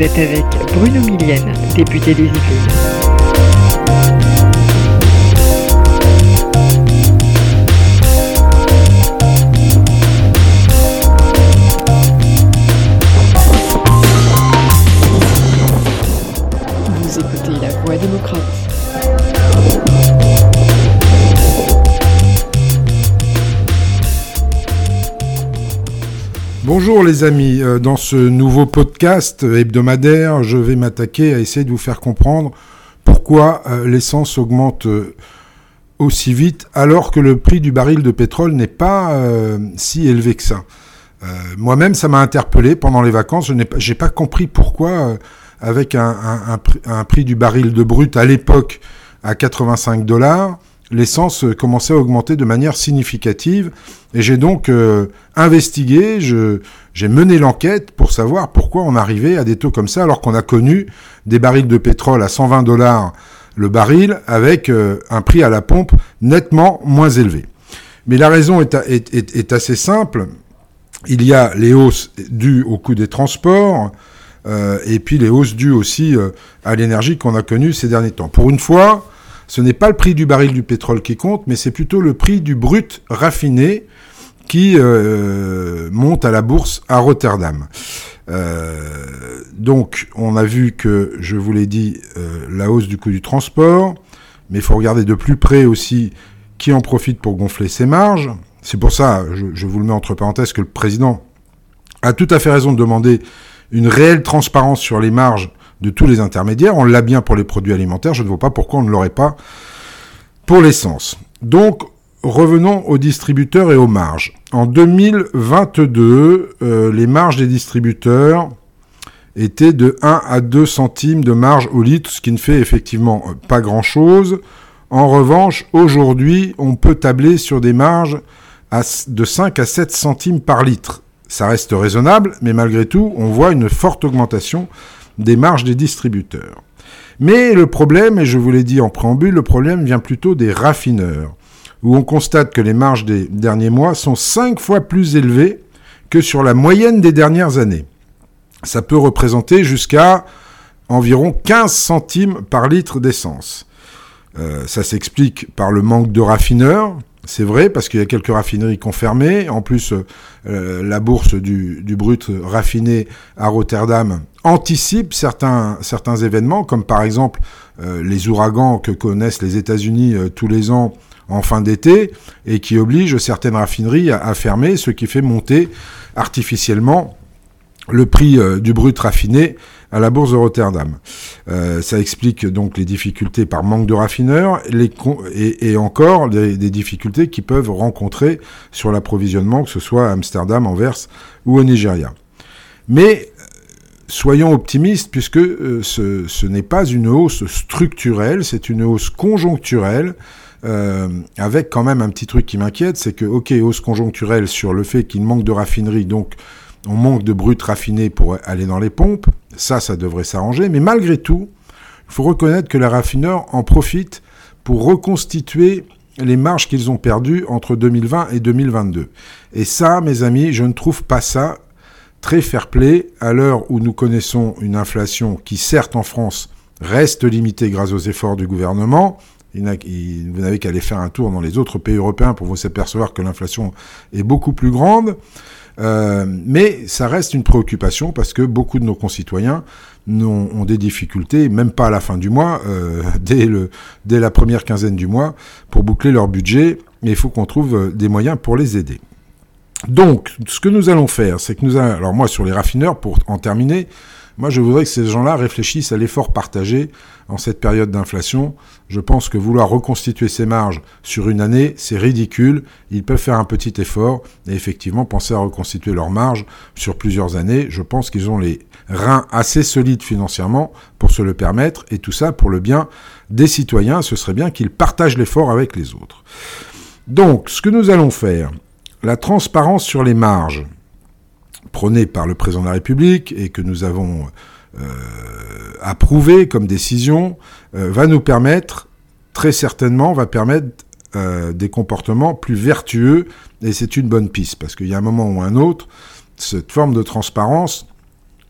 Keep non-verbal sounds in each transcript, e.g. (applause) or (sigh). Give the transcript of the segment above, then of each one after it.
Vous êtes avec Bruno Millienne, député des Yvelines. Bonjour les amis, Euh, dans ce nouveau podcast hebdomadaire, je vais m'attaquer à essayer de vous faire comprendre pourquoi euh, l'essence augmente euh, aussi vite alors que le prix du baril de pétrole n'est pas euh, si élevé que ça. Euh, Moi-même, ça m'a interpellé pendant les vacances, je n'ai pas, compris pourquoi, euh, avec un, un prix du baril de brut à l'époque à 85 dollars, l'essence euh, commençait à augmenter de manière significative. Et j'ai donc euh, investigué, j'ai mené l'enquête pour savoir pourquoi on arrivait à des taux comme ça, alors qu'on a connu des barils de pétrole à 120 dollars le baril, avec euh, un prix à la pompe nettement moins élevé. Mais la raison est, assez simple. Il y a les hausses dues au coût des transports, et puis les hausses dues aussi à l'énergie qu'on a connues ces derniers temps. Pour une fois, ce n'est pas le prix du baril du pétrole qui compte, mais c'est plutôt le prix du brut raffiné qui euh, monte à la bourse à Rotterdam. Euh, donc, on a vu que, je vous l'ai dit, euh, la hausse du coût du transport, mais il faut regarder de plus près aussi qui en profite pour gonfler ses marges. C'est pour ça, je, je vous le mets entre parenthèses, que le président a tout à fait raison de demander une réelle transparence sur les marges de tous les intermédiaires. On l'a bien pour les produits alimentaires, je ne vois pas pourquoi on ne l'aurait pas pour l'essence. Donc, revenons aux distributeurs et aux marges. En 2022, euh, les marges des distributeurs étaient de 1 à 2 centimes de marge au litre, ce qui ne fait effectivement euh, pas grand-chose. En revanche, aujourd'hui, on peut tabler sur des marges de 5 à 7 centimes par litre. Ça reste raisonnable, mais malgré tout, on voit une forte augmentation des marges des distributeurs. Mais le problème, et je vous l'ai dit en préambule, le problème vient plutôt des raffineurs, où on constate que les marges des derniers mois sont 5 fois plus élevées que sur la moyenne des dernières années. Ça peut représenter jusqu'à environ 15 centimes par litre d'essence. Euh, ça s'explique par le manque de raffineurs, c'est vrai, parce qu'il y a quelques raffineries qui ont fermé. En plus, euh, la bourse du, brut raffiné à Rotterdam anticipe certains, événements, comme par exemple euh, les ouragans que connaissent les États-Unis euh, tous les ans en fin d'été, et qui obligent certaines raffineries à fermer, ce qui fait monter artificiellement le prix euh, du brut raffiné à la bourse de Rotterdam. Euh, ça explique donc les difficultés par manque de raffineurs et, encore des, difficultés qui peuvent rencontrer sur l'approvisionnement, que ce soit à Amsterdam, Anvers ou au Nigeria. Mais euh, soyons optimistes puisque ce, n'est pas une hausse structurelle, c'est une hausse conjoncturelle. avec quand même un petit truc qui m'inquiète, c'est que, ok, hausse conjoncturelle sur le fait qu'il manque de raffinerie, donc on manque de brut raffiné pour aller dans les pompes, ça, ça devrait s'arranger, mais malgré tout, il faut reconnaître que les raffineurs en profitent pour reconstituer les marges qu'ils ont perdues entre 2020 et 2022. Et ça, mes amis, je ne trouve pas ça très fair-play à l'heure où nous connaissons une inflation qui, certes, en France, reste limitée grâce aux efforts du gouvernement. Vous n'avez qu'à aller faire un tour dans les autres pays européens pour vous apercevoir que l'inflation est beaucoup plus grande. Euh, mais ça reste une préoccupation parce que beaucoup de nos concitoyens ont des difficultés, même pas à la fin du mois, euh, (laughs) dès, la première quinzaine du mois, pour boucler leur budget. Et il faut qu'on trouve euh, des moyens pour les aider. Donc, ce que nous allons faire, c'est que nous allons... Alors moi, sur les raffineurs, pour en terminer, moi, je voudrais que ces gens-là réfléchissent à l'effort partagé en cette période d'inflation. Je pense que vouloir reconstituer ces marges sur une année, c'est ridicule. Ils peuvent faire un petit effort et effectivement penser à reconstituer leurs marges sur plusieurs années. Je pense qu'ils ont les reins assez solides financièrement pour se le permettre et tout ça pour le bien des citoyens. Ce serait bien qu'ils partagent l'effort avec les autres. Donc, ce que nous allons faire, la transparence sur les marges prônée par le président de la République et que nous avons euh, approuvé comme décision euh, va nous permettre, très certainement, va permettre euh, des comportements plus vertueux et c'est une bonne piste parce qu'il y a un moment ou un autre, cette forme de transparence,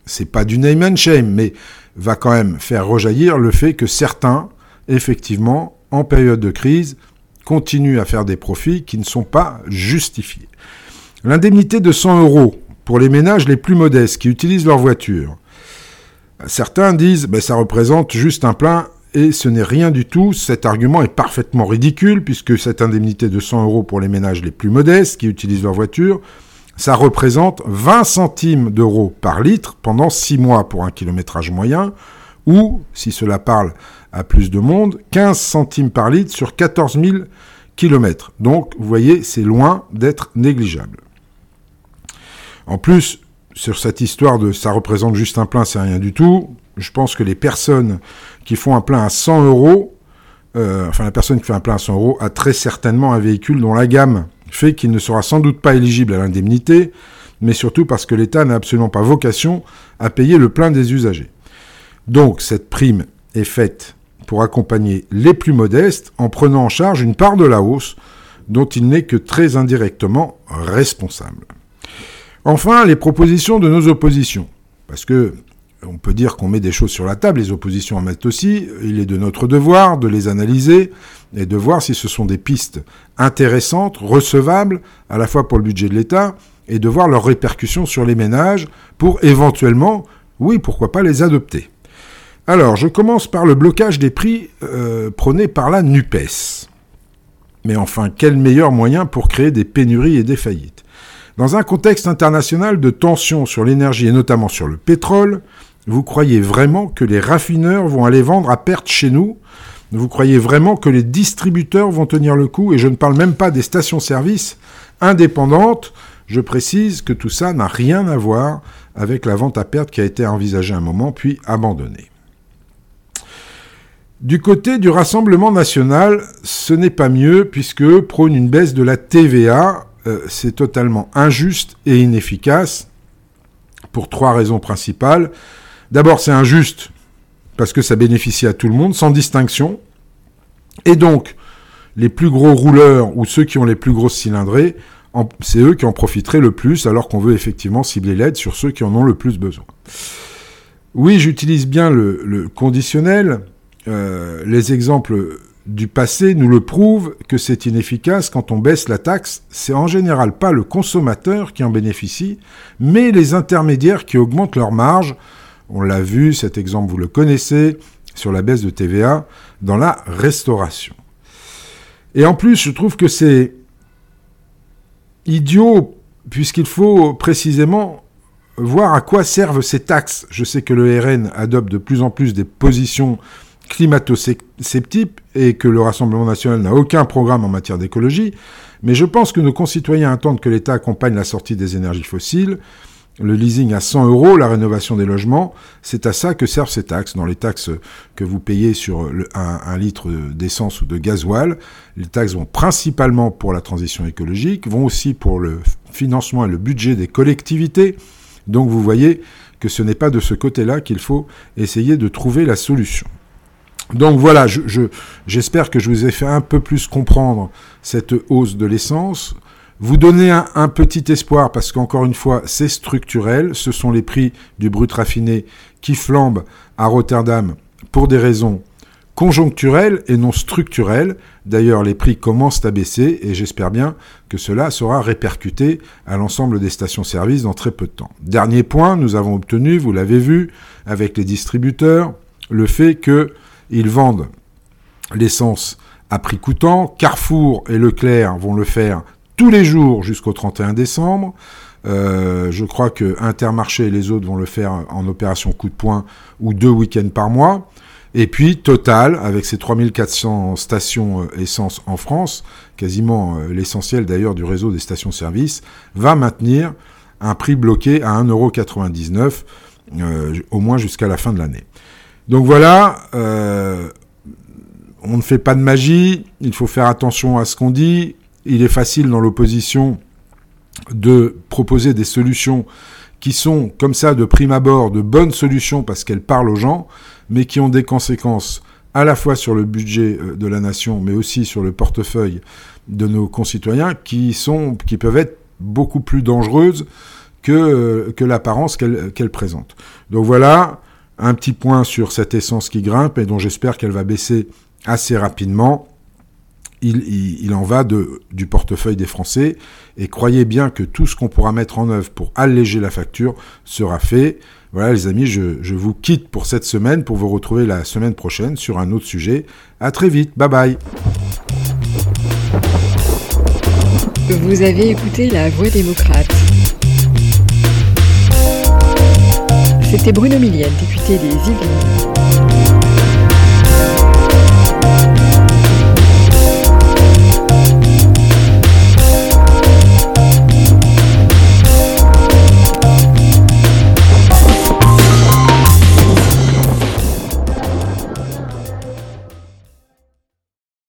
c'est pas du name and shame, mais va quand même faire rejaillir le fait que certains, effectivement, en période de crise, continuent à faire des profits qui ne sont pas justifiés. L'indemnité de 100 euros pour les ménages les plus modestes qui utilisent leur voiture. Certains disent ben, ça représente juste un plein et ce n'est rien du tout. Cet argument est parfaitement ridicule puisque cette indemnité de 100 euros pour les ménages les plus modestes qui utilisent leur voiture, ça représente 20 centimes d'euros par litre pendant 6 mois pour un kilométrage moyen ou, si cela parle à plus de monde, 15 centimes par litre sur 14 000 kilomètres. Donc, vous voyez, c'est loin d'être négligeable. En plus, sur cette histoire de ça représente juste un plein, c'est rien du tout, je pense que les personnes qui font un plein à 100 euros, euh, enfin la personne qui fait un plein à 100 euros a très certainement un véhicule dont la gamme fait qu'il ne sera sans doute pas éligible à l'indemnité, mais surtout parce que l'État n'a absolument pas vocation à payer le plein des usagers. Donc cette prime est faite pour accompagner les plus modestes en prenant en charge une part de la hausse dont il n'est que très indirectement responsable. Enfin, les propositions de nos oppositions. Parce que on peut dire qu'on met des choses sur la table, les oppositions en mettent aussi, il est de notre devoir de les analyser et de voir si ce sont des pistes intéressantes, recevables, à la fois pour le budget de l'État, et de voir leurs répercussions sur les ménages pour éventuellement, oui, pourquoi pas les adopter. Alors, je commence par le blocage des prix euh, prôné par la NUPES. Mais enfin, quel meilleur moyen pour créer des pénuries et des faillites? Dans un contexte international de tensions sur l'énergie et notamment sur le pétrole, vous croyez vraiment que les raffineurs vont aller vendre à perte chez nous? Vous croyez vraiment que les distributeurs vont tenir le coup? Et je ne parle même pas des stations-service indépendantes. Je précise que tout ça n'a rien à voir avec la vente à perte qui a été envisagée un moment puis abandonnée. Du côté du Rassemblement national, ce n'est pas mieux puisque eux prônent une baisse de la TVA. Euh, c'est totalement injuste et inefficace pour trois raisons principales. D'abord, c'est injuste parce que ça bénéficie à tout le monde, sans distinction. Et donc, les plus gros rouleurs ou ceux qui ont les plus grosses cylindrées, c'est eux qui en profiteraient le plus, alors qu'on veut effectivement cibler l'aide sur ceux qui en ont le plus besoin. Oui, j'utilise bien le, conditionnel. Euh, les exemples du passé nous le prouvent que c'est inefficace quand on baisse la taxe. C'est en général pas le consommateur qui en bénéficie, mais les intermédiaires qui augmentent leur marge on l'a vu, cet exemple vous le connaissez, sur la baisse de TVA dans la restauration. Et en plus, je trouve que c'est idiot, puisqu'il faut précisément voir à quoi servent ces taxes. Je sais que le RN adopte de plus en plus des positions climato-sceptiques et que le Rassemblement national n'a aucun programme en matière d'écologie, mais je pense que nos concitoyens attendent que l'État accompagne la sortie des énergies fossiles, le leasing à 100 euros, la rénovation des logements, c'est à ça que servent ces taxes. Dans les taxes que vous payez sur un, litre d'essence ou de gasoil, les taxes vont principalement pour la transition écologique, vont aussi pour le financement et le budget des collectivités. Donc vous voyez que ce n'est pas de ce côté-là qu'il faut essayer de trouver la solution. Donc voilà, j'espère que je vous ai fait un peu plus comprendre cette hausse de l'essence. Vous donnez un, petit espoir parce qu'encore une fois, c'est structurel. Ce sont les prix du brut raffiné qui flambent à Rotterdam pour des raisons conjoncturelles et non structurelles. D'ailleurs, les prix commencent à baisser et j'espère bien que cela sera répercuté à l'ensemble des stations-service dans très peu de temps. Dernier point, nous avons obtenu, vous l'avez vu, avec les distributeurs, le fait qu'ils vendent l'essence à prix coûtant. Carrefour et Leclerc vont le faire tous les jours jusqu'au 31 décembre. Euh, je crois que Intermarché et les autres vont le faire en opération coup de poing ou deux week-ends par mois. Et puis Total, avec ses 3400 stations euh, essence en France, quasiment euh, l'essentiel d'ailleurs du réseau des stations-service, va maintenir un prix bloqué à 1,99€ au moins jusqu'à la fin de l'année. Donc voilà, on ne fait pas de magie, il faut faire attention à ce qu'on dit, il est facile dans l'opposition de proposer des solutions qui sont comme ça de prime abord de bonnes solutions parce qu'elles parlent aux gens, mais qui ont des conséquences à la fois sur le budget euh, de la nation, mais aussi sur le portefeuille de nos concitoyens, qui sont, qui peuvent être beaucoup plus dangereuses que, que l'apparence qu'elle présente. Donc voilà un petit point sur cette essence qui grimpe et dont j'espère qu'elle va baisser assez rapidement. Il, en va du portefeuille des Français et croyez bien que tout ce qu'on pourra mettre en œuvre pour alléger la facture sera fait. Voilà les amis, je, je, vous quitte pour cette semaine pour vous retrouver la semaine prochaine sur un autre sujet. À très vite, bye bye. Vous avez écouté La Voix démocrate. C'était Bruno Millienne, député des Yvelines.